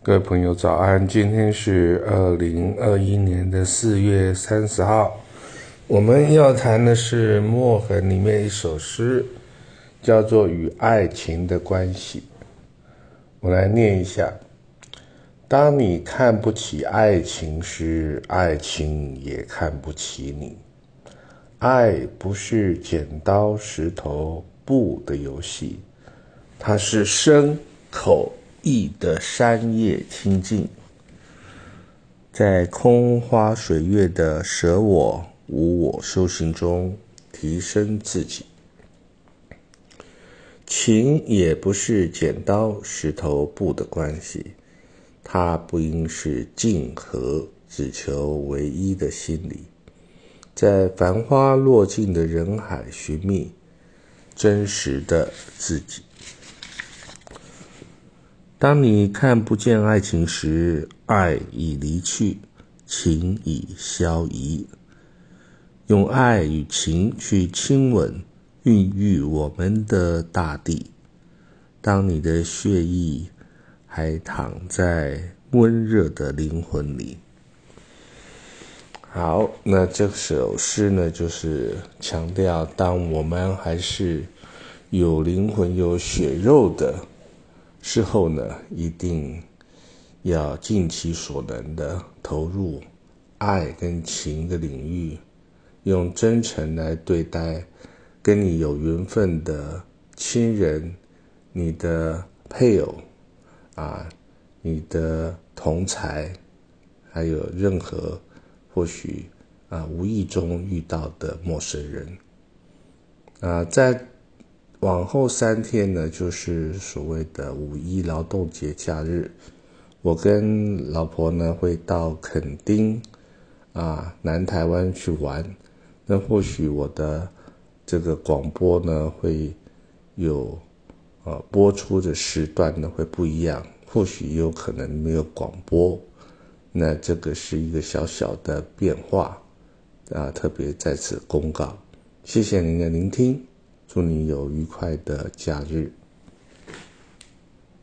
各位朋友早安，今天是二零二一年的四月三十号，我们要谈的是《墨痕》里面一首诗，叫做《与爱情的关系》。我来念一下：当你看不起爱情时，爱情也看不起你。爱不是剪刀石头布的游戏，它是深口。意的山叶清净，在空花水月的舍我无我修行中提升自己。情也不是剪刀石头布的关系，它不应是静和只求唯一的心理，在繁花落尽的人海寻觅真实的自己。当你看不见爱情时，爱已离去，情已消移。用爱与情去亲吻、孕育我们的大地。当你的血液还躺在温热的灵魂里。好，那这首诗呢，就是强调，当我们还是有灵魂、有血肉的。事后呢，一定要尽其所能的投入爱跟情的领域，用真诚来对待跟你有缘分的亲人、你的配偶啊、你的同才，还有任何或许啊无意中遇到的陌生人啊，在。往后三天呢，就是所谓的五一劳动节假日。我跟老婆呢会到垦丁啊南台湾去玩。那或许我的这个广播呢会有呃播出的时段呢会不一样，或许也有可能没有广播。那这个是一个小小的变化啊，特别在此公告。谢谢您的聆听。祝你有愉快的假日。